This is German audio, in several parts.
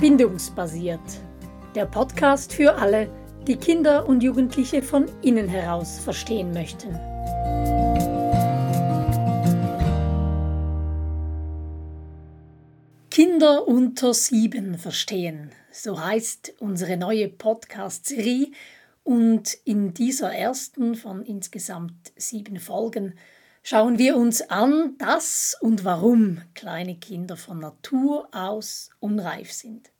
Bindungsbasiert. Der Podcast für alle, die Kinder und Jugendliche von innen heraus verstehen möchten. Kinder unter sieben verstehen. So heißt unsere neue Podcast-Serie. Und in dieser ersten von insgesamt sieben Folgen schauen wir uns an, dass und warum kleine Kinder von Natur aus unreif sind.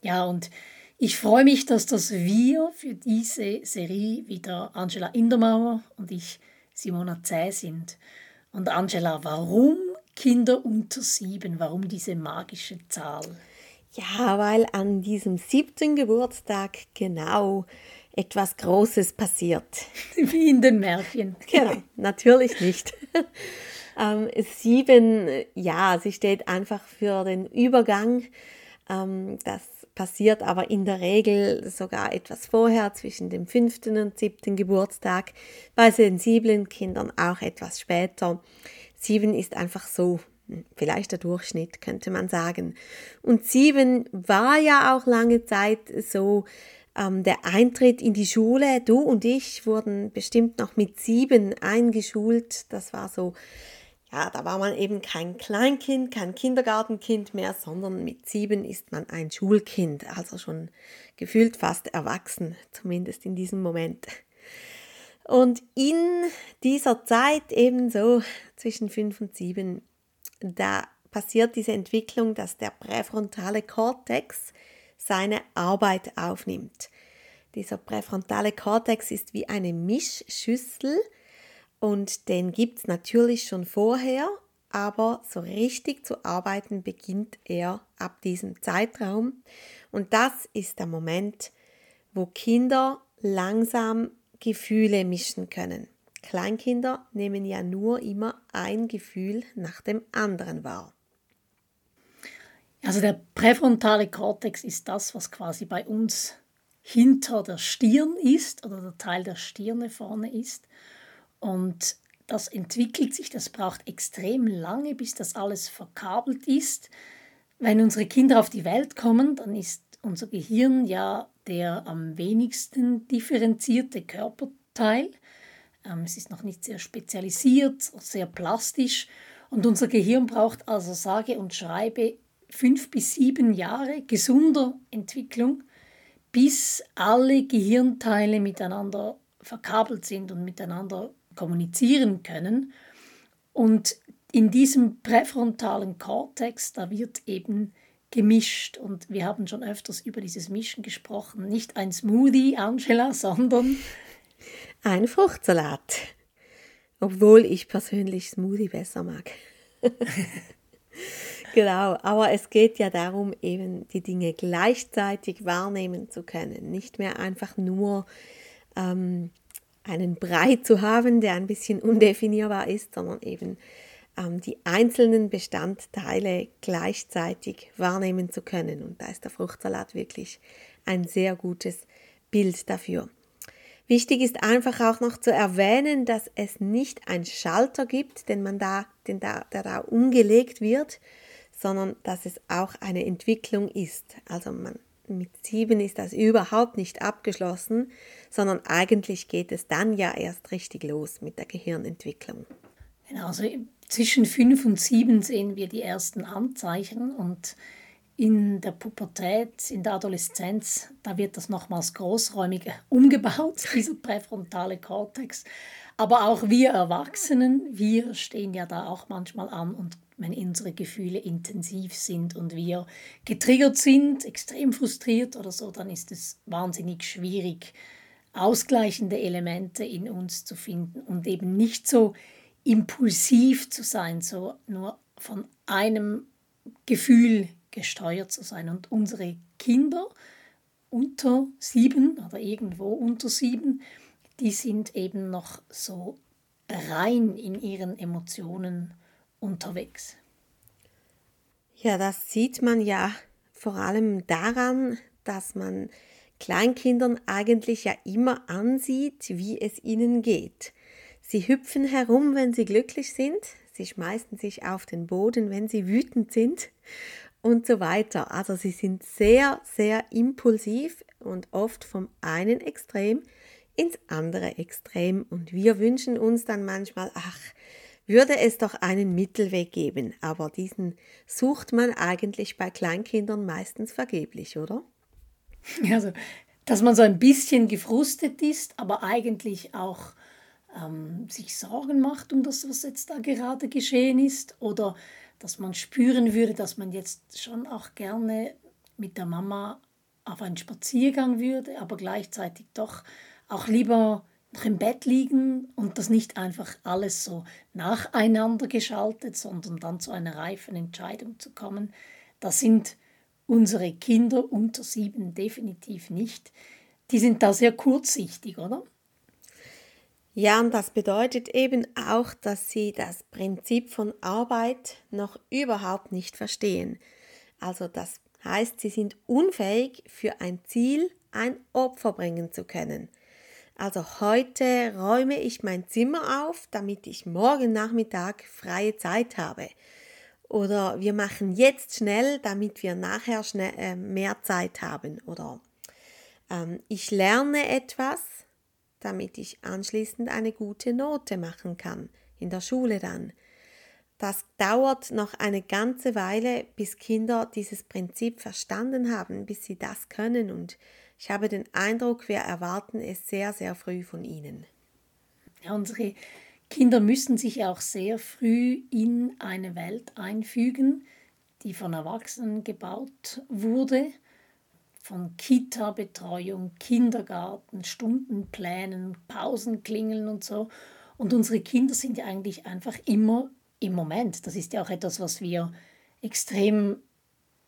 Ja, und ich freue mich, dass das wir für diese Serie wieder Angela Indermauer und ich, Simona Zäh, sind. Und Angela, warum Kinder unter sieben? Warum diese magische Zahl? Ja, weil an diesem siebten Geburtstag genau etwas Großes passiert. Wie in den Märchen. Genau, natürlich nicht. ähm, sieben, ja, sie steht einfach für den Übergang. Ähm, das passiert aber in der Regel sogar etwas vorher, zwischen dem fünften und siebten Geburtstag. Bei sensiblen Kindern auch etwas später. Sieben ist einfach so vielleicht der Durchschnitt, könnte man sagen. Und sieben war ja auch lange Zeit so ähm, der Eintritt in die Schule, du und ich wurden bestimmt noch mit sieben eingeschult. Das war so, ja, da war man eben kein Kleinkind, kein Kindergartenkind mehr, sondern mit sieben ist man ein Schulkind, also schon gefühlt fast erwachsen, zumindest in diesem Moment. Und in dieser Zeit ebenso zwischen fünf und sieben, da passiert diese Entwicklung, dass der präfrontale Kortex seine Arbeit aufnimmt. Dieser präfrontale Kortex ist wie eine Mischschüssel und den gibt es natürlich schon vorher, aber so richtig zu arbeiten beginnt er ab diesem Zeitraum. Und das ist der Moment, wo Kinder langsam Gefühle mischen können. Kleinkinder nehmen ja nur immer ein Gefühl nach dem anderen wahr. Also der präfrontale Kortex ist das, was quasi bei uns hinter der Stirn ist oder der Teil der Stirne vorne ist. Und das entwickelt sich, das braucht extrem lange, bis das alles verkabelt ist. Wenn unsere Kinder auf die Welt kommen, dann ist unser Gehirn ja der am wenigsten differenzierte Körperteil. Ähm, es ist noch nicht sehr spezialisiert, sehr plastisch und unser Gehirn braucht also sage und schreibe fünf bis sieben Jahre gesunder Entwicklung, bis alle Gehirnteile miteinander verkabelt sind und miteinander kommunizieren können. Und in diesem präfrontalen Kortex, da wird eben gemischt. Und wir haben schon öfters über dieses Mischen gesprochen. Nicht ein Smoothie, Angela, sondern ein Fruchtsalat. Obwohl ich persönlich Smoothie besser mag. Genau, aber es geht ja darum, eben die Dinge gleichzeitig wahrnehmen zu können. Nicht mehr einfach nur ähm, einen Brei zu haben, der ein bisschen undefinierbar ist, sondern eben ähm, die einzelnen Bestandteile gleichzeitig wahrnehmen zu können. Und da ist der Fruchtsalat wirklich ein sehr gutes Bild dafür. Wichtig ist einfach auch noch zu erwähnen, dass es nicht einen Schalter gibt, den man da, den da, der da umgelegt wird, sondern dass es auch eine Entwicklung ist. Also man, mit sieben ist das überhaupt nicht abgeschlossen, sondern eigentlich geht es dann ja erst richtig los mit der Gehirnentwicklung. Genau, also zwischen fünf und sieben sehen wir die ersten Anzeichen und in der Pubertät, in der Adoleszenz, da wird das nochmals großräumig umgebaut, dieser präfrontale Kortex. Aber auch wir Erwachsenen, wir stehen ja da auch manchmal an und wenn unsere Gefühle intensiv sind und wir getriggert sind, extrem frustriert oder so, dann ist es wahnsinnig schwierig, ausgleichende Elemente in uns zu finden und eben nicht so impulsiv zu sein, so nur von einem Gefühl gesteuert zu sein. Und unsere Kinder unter sieben oder irgendwo unter sieben, die sind eben noch so rein in ihren Emotionen unterwegs. Ja, das sieht man ja vor allem daran, dass man Kleinkindern eigentlich ja immer ansieht, wie es ihnen geht. Sie hüpfen herum, wenn sie glücklich sind, sie schmeißen sich auf den Boden, wenn sie wütend sind und so weiter. Also sie sind sehr, sehr impulsiv und oft vom einen Extrem ins andere Extrem. Und wir wünschen uns dann manchmal, ach, würde es doch einen Mittelweg geben. Aber diesen sucht man eigentlich bei Kleinkindern meistens vergeblich, oder? Also, dass man so ein bisschen gefrustet ist, aber eigentlich auch ähm, sich Sorgen macht um das, was jetzt da gerade geschehen ist. Oder dass man spüren würde, dass man jetzt schon auch gerne mit der Mama auf einen Spaziergang würde, aber gleichzeitig doch auch lieber noch im Bett liegen und das nicht einfach alles so nacheinander geschaltet, sondern dann zu einer reifen Entscheidung zu kommen. Das sind unsere Kinder unter sieben definitiv nicht. Die sind da sehr kurzsichtig, oder? Ja, und das bedeutet eben auch, dass sie das Prinzip von Arbeit noch überhaupt nicht verstehen. Also das heißt, sie sind unfähig, für ein Ziel ein Opfer bringen zu können. Also heute räume ich mein Zimmer auf, damit ich morgen Nachmittag freie Zeit habe. Oder wir machen jetzt schnell, damit wir nachher schnell, äh, mehr Zeit haben. Oder ähm, ich lerne etwas, damit ich anschließend eine gute Note machen kann, in der Schule dann. Das dauert noch eine ganze Weile, bis Kinder dieses Prinzip verstanden haben, bis sie das können und ich habe den Eindruck, wir erwarten es sehr, sehr früh von ihnen. Unsere Kinder müssen sich auch sehr früh in eine Welt einfügen, die von Erwachsenen gebaut wurde, von Kita-Betreuung, Kindergarten, Stundenplänen, Pausenklingeln und so. Und unsere Kinder sind ja eigentlich einfach immer im Moment. Das ist ja auch etwas, was wir extrem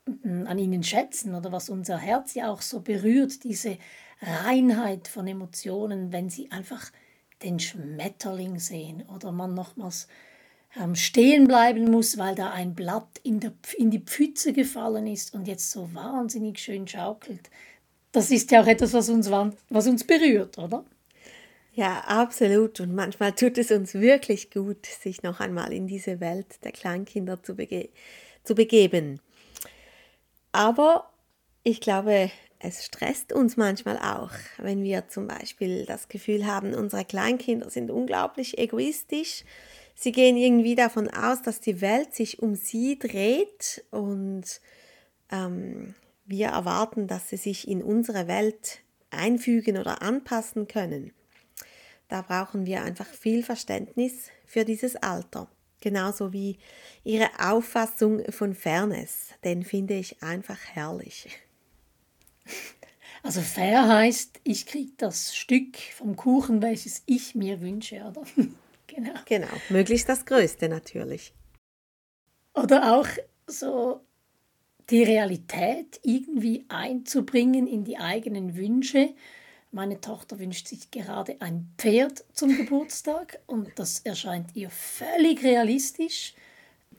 an ihnen schätzen oder was unser Herz ja auch so berührt, diese Reinheit von Emotionen, wenn sie einfach den Schmetterling sehen oder man nochmals ähm, stehen bleiben muss, weil da ein Blatt in, der, in die Pfütze gefallen ist und jetzt so wahnsinnig schön schaukelt. Das ist ja auch etwas, was uns, was uns berührt, oder? Ja, absolut. Und manchmal tut es uns wirklich gut, sich noch einmal in diese Welt der Kleinkinder zu, bege zu begeben. Aber ich glaube, es stresst uns manchmal auch, wenn wir zum Beispiel das Gefühl haben, unsere Kleinkinder sind unglaublich egoistisch. Sie gehen irgendwie davon aus, dass die Welt sich um sie dreht und ähm, wir erwarten, dass sie sich in unsere Welt einfügen oder anpassen können. Da brauchen wir einfach viel Verständnis für dieses Alter genauso wie ihre Auffassung von Fairness. Den finde ich einfach herrlich. Also fair heißt, ich kriege das Stück vom Kuchen, welches ich mir wünsche, oder? genau. Genau, möglichst das Größte natürlich. Oder auch so die Realität irgendwie einzubringen in die eigenen Wünsche meine Tochter wünscht sich gerade ein Pferd zum Geburtstag und das erscheint ihr völlig realistisch.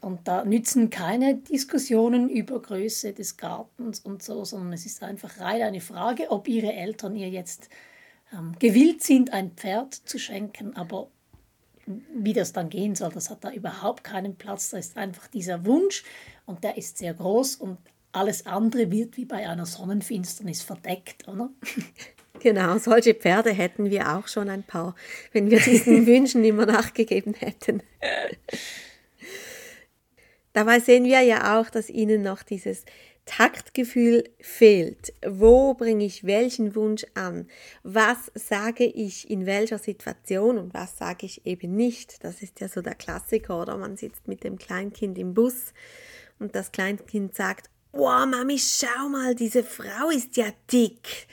Und da nützen keine Diskussionen über Größe des Gartens und so, sondern es ist einfach rein eine Frage, ob ihre Eltern ihr jetzt ähm, gewillt sind, ein Pferd zu schenken. Aber wie das dann gehen soll, das hat da überhaupt keinen Platz. Da ist einfach dieser Wunsch und der ist sehr groß und alles andere wird wie bei einer Sonnenfinsternis verdeckt, oder? Genau, solche Pferde hätten wir auch schon ein paar, wenn wir diesen Wünschen immer nachgegeben hätten. Dabei sehen wir ja auch, dass ihnen noch dieses Taktgefühl fehlt. Wo bringe ich welchen Wunsch an? Was sage ich in welcher Situation und was sage ich eben nicht? Das ist ja so der Klassiker, oder? Man sitzt mit dem Kleinkind im Bus und das Kleinkind sagt, Wow, Mami, schau mal, diese Frau ist ja dick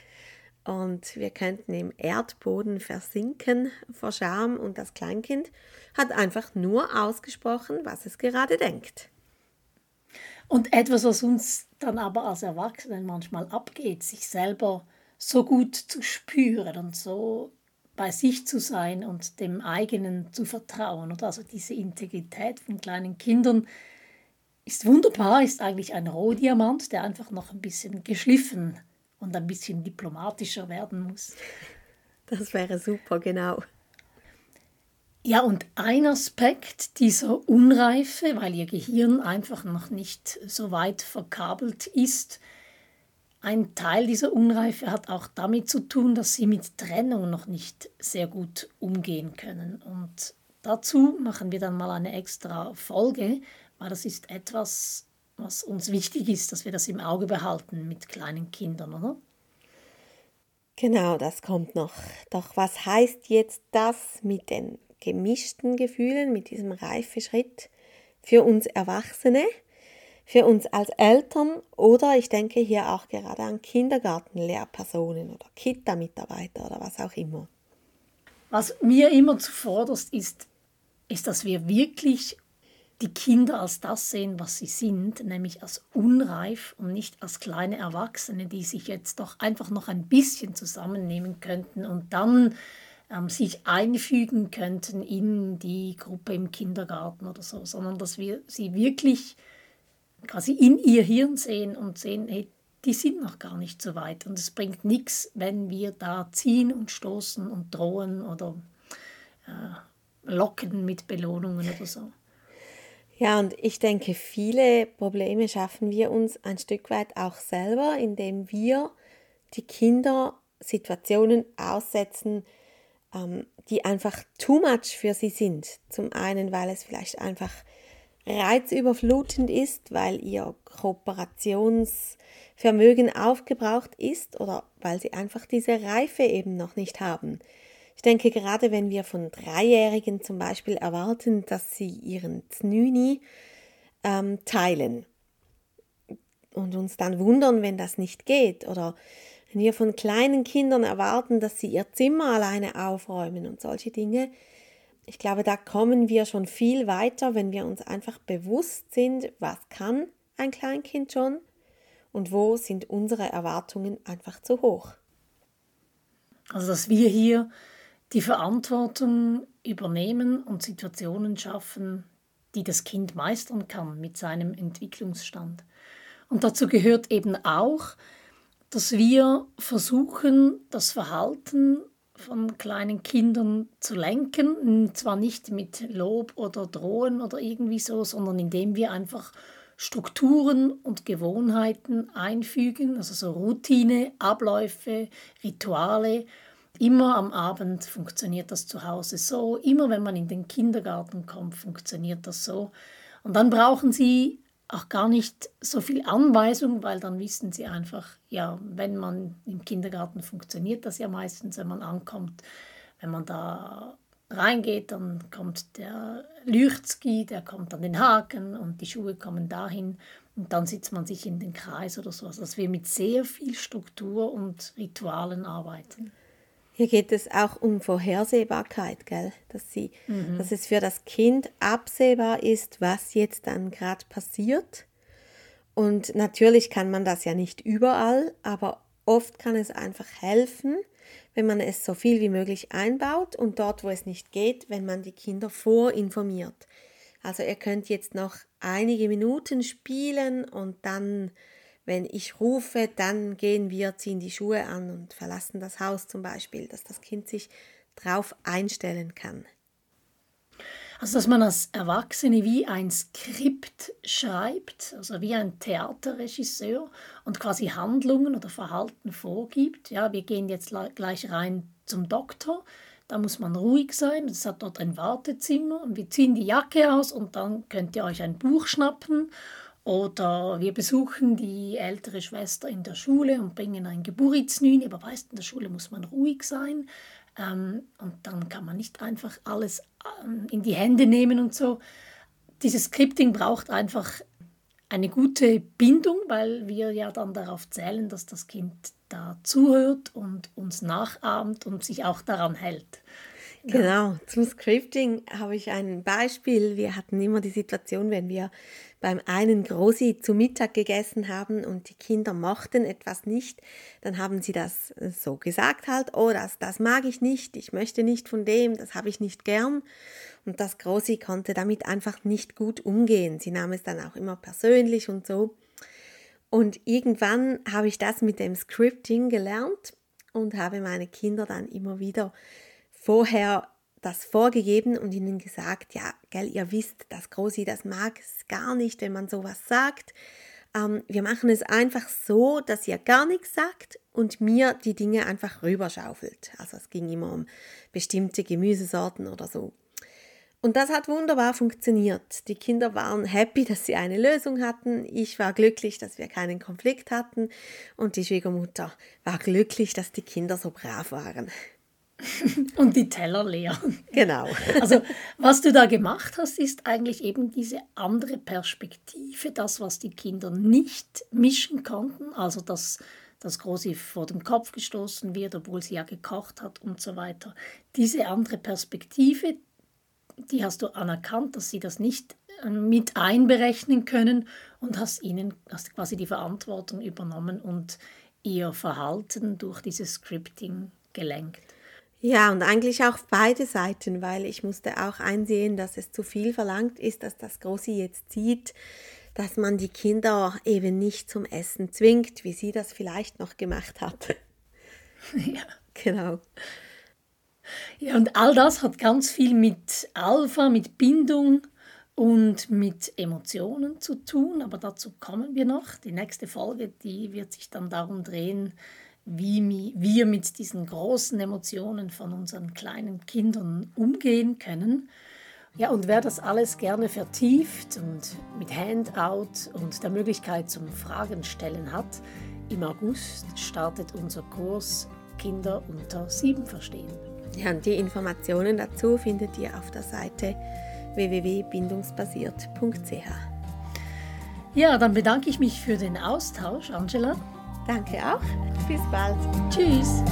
und wir könnten im Erdboden versinken vor Scham und das Kleinkind hat einfach nur ausgesprochen, was es gerade denkt. Und etwas, was uns dann aber als Erwachsenen manchmal abgeht, sich selber so gut zu spüren und so bei sich zu sein und dem eigenen zu vertrauen. Oder also diese Integrität von kleinen Kindern ist wunderbar, ist eigentlich ein Rohdiamant, der einfach noch ein bisschen geschliffen wird und ein bisschen diplomatischer werden muss. Das wäre super, genau. Ja, und ein Aspekt dieser Unreife, weil ihr Gehirn einfach noch nicht so weit verkabelt ist, ein Teil dieser Unreife hat auch damit zu tun, dass sie mit Trennung noch nicht sehr gut umgehen können. Und dazu machen wir dann mal eine extra Folge, weil das ist etwas, was uns wichtig ist, dass wir das im Auge behalten mit kleinen Kindern, oder? Genau, das kommt noch. Doch was heißt jetzt das mit den gemischten Gefühlen, mit diesem Reifeschritt für uns Erwachsene, für uns als Eltern oder ich denke hier auch gerade an Kindergartenlehrpersonen oder Kita-Mitarbeiter oder was auch immer. Was mir immer zuvorderst ist, ist, dass wir wirklich die Kinder als das sehen, was sie sind, nämlich als unreif und nicht als kleine Erwachsene, die sich jetzt doch einfach noch ein bisschen zusammennehmen könnten und dann ähm, sich einfügen könnten in die Gruppe im Kindergarten oder so, sondern dass wir sie wirklich quasi in ihr Hirn sehen und sehen, hey, die sind noch gar nicht so weit. Und es bringt nichts, wenn wir da ziehen und stoßen und drohen oder äh, locken mit Belohnungen oder so. Ja, und ich denke, viele Probleme schaffen wir uns ein Stück weit auch selber, indem wir die Kinder Situationen aussetzen, ähm, die einfach too much für sie sind. Zum einen, weil es vielleicht einfach reizüberflutend ist, weil ihr Kooperationsvermögen aufgebraucht ist oder weil sie einfach diese Reife eben noch nicht haben. Ich denke, gerade wenn wir von Dreijährigen zum Beispiel erwarten, dass sie ihren Znüni ähm, teilen und uns dann wundern, wenn das nicht geht oder wenn wir von kleinen Kindern erwarten, dass sie ihr Zimmer alleine aufräumen und solche Dinge, ich glaube, da kommen wir schon viel weiter, wenn wir uns einfach bewusst sind, was kann ein Kleinkind schon und wo sind unsere Erwartungen einfach zu hoch. Also, dass wir hier die Verantwortung übernehmen und Situationen schaffen, die das Kind meistern kann mit seinem Entwicklungsstand. Und dazu gehört eben auch, dass wir versuchen, das Verhalten von kleinen Kindern zu lenken, zwar nicht mit Lob oder Drohen oder irgendwie so, sondern indem wir einfach Strukturen und Gewohnheiten einfügen, also so Routine, Abläufe, Rituale. Immer am Abend funktioniert das zu Hause so, immer wenn man in den Kindergarten kommt, funktioniert das so. Und dann brauchen sie auch gar nicht so viel Anweisung, weil dann wissen sie einfach, ja, wenn man im Kindergarten funktioniert das ja meistens, wenn man ankommt, wenn man da reingeht, dann kommt der Lüchtski, der kommt an den Haken und die Schuhe kommen dahin und dann sitzt man sich in den Kreis oder so. Also wir mit sehr viel Struktur und Ritualen arbeiten. Hier geht es auch um Vorhersehbarkeit, gell? Dass, sie, mhm. dass es für das Kind absehbar ist, was jetzt dann gerade passiert. Und natürlich kann man das ja nicht überall, aber oft kann es einfach helfen, wenn man es so viel wie möglich einbaut und dort, wo es nicht geht, wenn man die Kinder vorinformiert. Also ihr könnt jetzt noch einige Minuten spielen und dann wenn ich rufe, dann gehen wir, ziehen die Schuhe an und verlassen das Haus zum Beispiel, dass das Kind sich darauf einstellen kann. Also dass man als Erwachsene wie ein Skript schreibt, also wie ein Theaterregisseur und quasi Handlungen oder Verhalten vorgibt. Ja, wir gehen jetzt gleich rein zum Doktor. Da muss man ruhig sein. Es hat dort ein Wartezimmer und wir ziehen die Jacke aus und dann könnt ihr euch ein Buch schnappen oder wir besuchen die ältere Schwester in der Schule und bringen ein Geburiznün. Aber weißt, in der Schule muss man ruhig sein. Ähm, und dann kann man nicht einfach alles ähm, in die Hände nehmen und so. Dieses Scripting braucht einfach eine gute Bindung, weil wir ja dann darauf zählen, dass das Kind da zuhört und uns nachahmt und sich auch daran hält. Genau, zum Scripting habe ich ein Beispiel. Wir hatten immer die Situation, wenn wir beim einen Grosi zu Mittag gegessen haben und die Kinder mochten etwas nicht, dann haben sie das äh, so gesagt halt, oh, das, das mag ich nicht, ich möchte nicht von dem, das habe ich nicht gern. Und das Grosi konnte damit einfach nicht gut umgehen. Sie nahm es dann auch immer persönlich und so. Und irgendwann habe ich das mit dem Scripting gelernt und habe meine Kinder dann immer wieder vorher das vorgegeben und ihnen gesagt, ja, gell, ihr wisst, das Großi, das mag es gar nicht, wenn man sowas sagt. Ähm, wir machen es einfach so, dass ihr gar nichts sagt und mir die Dinge einfach rüberschaufelt. Also es ging immer um bestimmte Gemüsesorten oder so. Und das hat wunderbar funktioniert. Die Kinder waren happy, dass sie eine Lösung hatten. Ich war glücklich, dass wir keinen Konflikt hatten. Und die Schwiegermutter war glücklich, dass die Kinder so brav waren. Und die Teller leer. Genau. Also was du da gemacht hast, ist eigentlich eben diese andere Perspektive, das, was die Kinder nicht mischen konnten, also dass das Große vor den Kopf gestoßen wird, obwohl sie ja gekocht hat und so weiter. Diese andere Perspektive, die hast du anerkannt, dass sie das nicht äh, mit einberechnen können und hast ihnen hast quasi die Verantwortung übernommen und ihr Verhalten durch dieses Scripting gelenkt. Ja, und eigentlich auch beide Seiten, weil ich musste auch einsehen, dass es zu viel verlangt ist, dass das Große jetzt sieht, dass man die Kinder eben nicht zum Essen zwingt, wie sie das vielleicht noch gemacht hat. Ja. Genau. Ja, und all das hat ganz viel mit Alpha, mit Bindung und mit Emotionen zu tun, aber dazu kommen wir noch. Die nächste Folge, die wird sich dann darum drehen, wie wir mit diesen großen Emotionen von unseren kleinen Kindern umgehen können. Ja, und wer das alles gerne vertieft und mit Handout und der Möglichkeit zum Fragen stellen hat, im August startet unser Kurs Kinder unter sieben verstehen. Ja, und die Informationen dazu findet ihr auf der Seite www.bindungsbasiert.ch. Ja, dann bedanke ich mich für den Austausch, Angela. Danke auch. Bis bald. Tschüss.